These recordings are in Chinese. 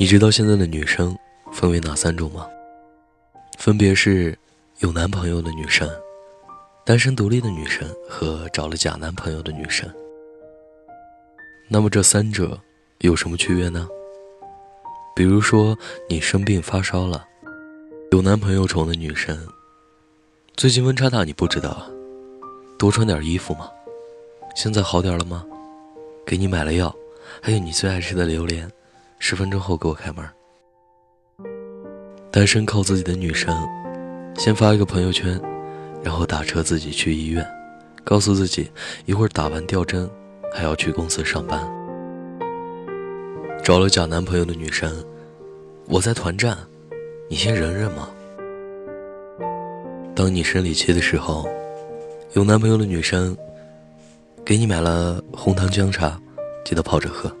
你知道现在的女生分为哪三种吗？分别是有男朋友的女生、单身独立的女生和找了假男朋友的女生。那么这三者有什么区别呢？比如说你生病发烧了，有男朋友宠的女生，最近温差大，你不知道啊？多穿点衣服嘛。现在好点了吗？给你买了药，还有你最爱吃的榴莲。十分钟后给我开门。单身靠自己的女生，先发一个朋友圈，然后打车自己去医院，告诉自己一会儿打完吊针还要去公司上班。找了假男朋友的女生，我在团战，你先忍忍嘛。当你生理期的时候，有男朋友的女生，给你买了红糖姜茶，记得泡着喝。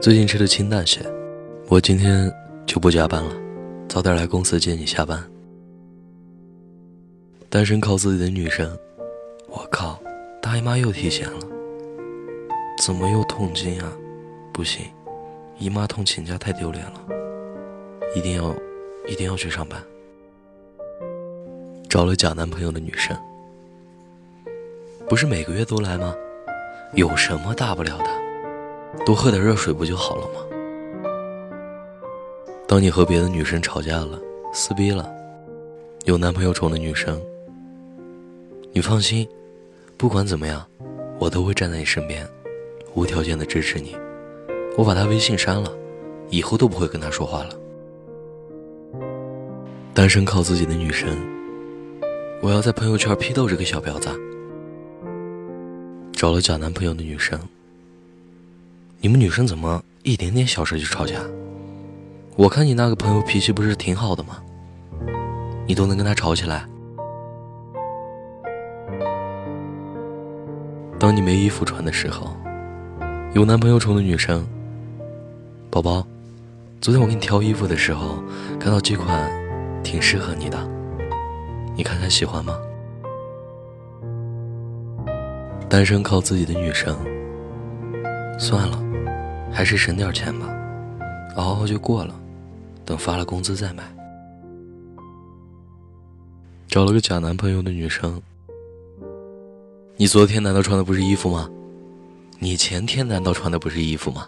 最近吃的清淡些，我今天就不加班了，早点来公司接你下班。单身靠自己的女生，我靠，大姨妈又提前了，怎么又痛经啊？不行，姨妈痛请假太丢脸了，一定要，一定要去上班。找了假男朋友的女生，不是每个月都来吗？有什么大不了的？多喝点热水不就好了吗？当你和别的女生吵架了、撕逼了，有男朋友宠的女生，你放心，不管怎么样，我都会站在你身边，无条件的支持你。我把他微信删了，以后都不会跟他说话了。单身靠自己的女生，我要在朋友圈批斗这个小婊子。找了假男朋友的女生。你们女生怎么一点点小事就吵架？我看你那个朋友脾气不是挺好的吗？你都能跟他吵起来。当你没衣服穿的时候，有男朋友宠的女生，宝宝，昨天我给你挑衣服的时候，看到这款挺适合你的，你看看喜欢吗？单身靠自己的女生，算了。还是省点钱吧，熬熬就过了，等发了工资再买。找了个假男朋友的女生，你昨天难道穿的不是衣服吗？你前天难道穿的不是衣服吗？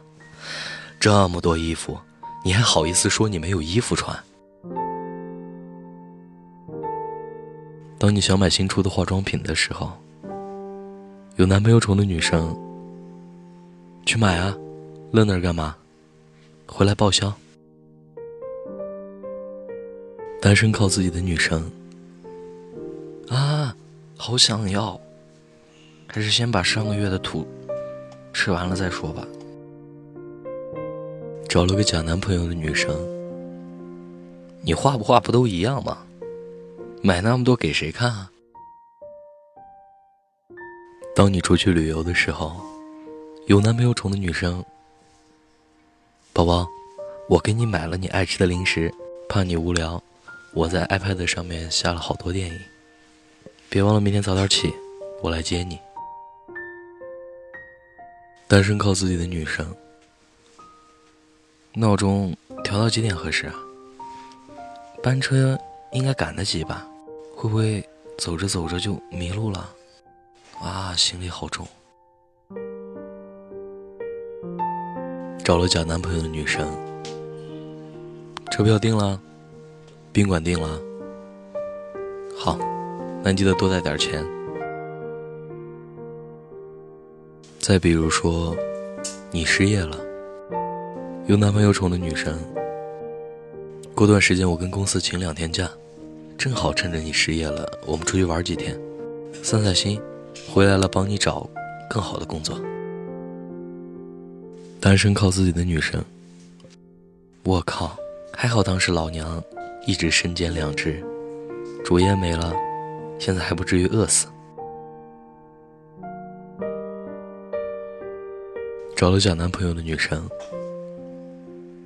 这么多衣服，你还好意思说你没有衣服穿？当你想买新出的化妆品的时候，有男朋友宠的女生，去买啊！愣那儿干嘛？回来报销。单身靠自己的女生啊，好想要。还是先把上个月的土吃完了再说吧。找了个假男朋友的女生，你画不画不都一样吗？买那么多给谁看啊？当你出去旅游的时候，有男朋友宠的女生。宝宝，我给你买了你爱吃的零食，怕你无聊，我在 iPad 上面下了好多电影。别忘了明天早点起，我来接你。单身靠自己的女生，闹钟调到几点合适啊？班车应该赶得及吧？会不会走着走着就迷路了？啊，行李好重。找了假男朋友的女生，车票订了，宾馆订了。好，那你记得多带点钱。再比如说，你失业了，有男朋友宠的女生，过段时间我跟公司请两天假，正好趁着你失业了，我们出去玩几天，散散心，回来了帮你找更好的工作。单身靠自己的女生，我靠，还好当时老娘一直身兼两职，主业没了，现在还不至于饿死。找了假男朋友的女生，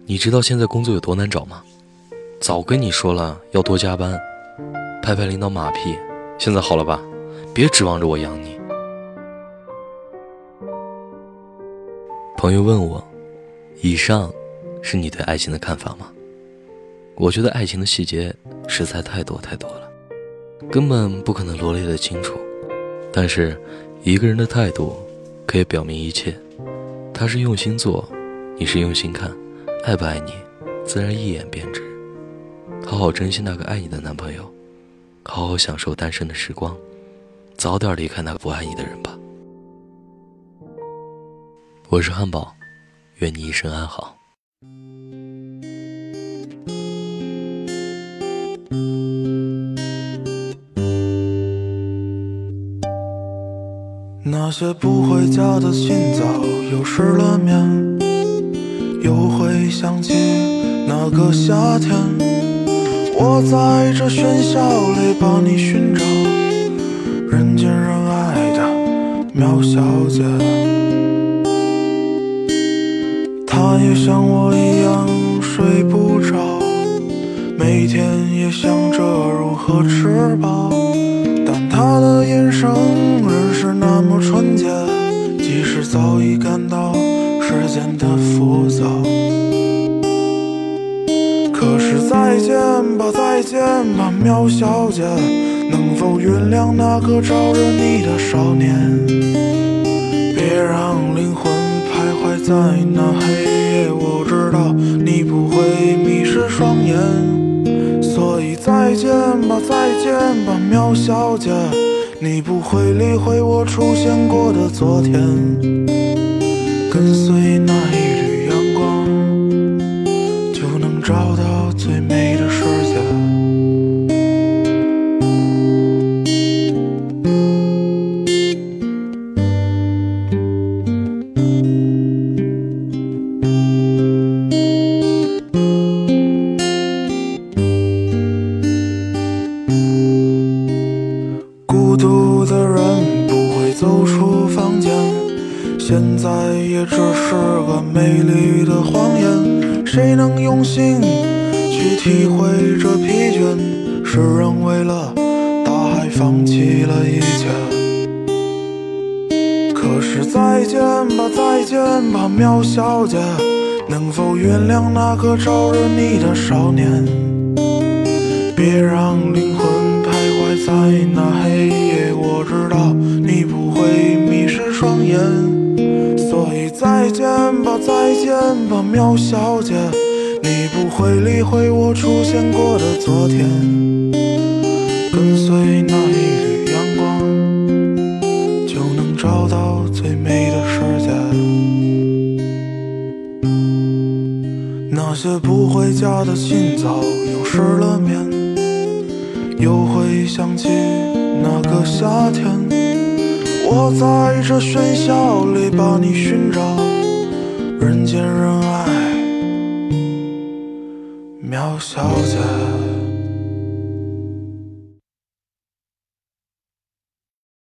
你知道现在工作有多难找吗？早跟你说了要多加班，拍拍领导马屁，现在好了吧？别指望着我养你。朋友问我：“以上是你对爱情的看法吗？我觉得爱情的细节实在太多太多了，根本不可能罗列的清楚。但是，一个人的态度可以表明一切。他是用心做，你是用心看，爱不爱你，自然一眼便知。好好珍惜那个爱你的男朋友，好好享受单身的时光，早点离开那个不爱你的人吧。我是汉堡，愿你一生安好。那些不回家的信早又失了眠，又会想起那个夏天。我在这喧嚣里把你寻找，人见人爱的苗小姐。他也像我一样睡不着，每天也想着如何吃饱，但她的眼神仍是。那么纯洁，即使早已感到世间的浮躁。可是再见吧，再见吧，苗小姐，能否原谅那个招惹你的少年？别让灵魂在那黑夜，我知道你不会迷失双眼。所以再见吧，再见吧，喵小姐。你不会理会我出现过的昨天，跟随那一走出房间现在也只是个美丽的谎言，谁能用心去体会这疲倦？是人为了大海放弃了一切。可是再见吧，再见吧，苗小姐，能否原谅那个招惹你的少年？别让灵魂徘徊在那黑夜，我知道见吧，再见吧，喵小姐，你不会理会我出现过的昨天。跟随那一缕阳光，就能找到最美的世界。那些不回家的清早又失了眠，又会想起那个夏天。我在这喧嚣里把你寻找，人见人爱，渺小姐。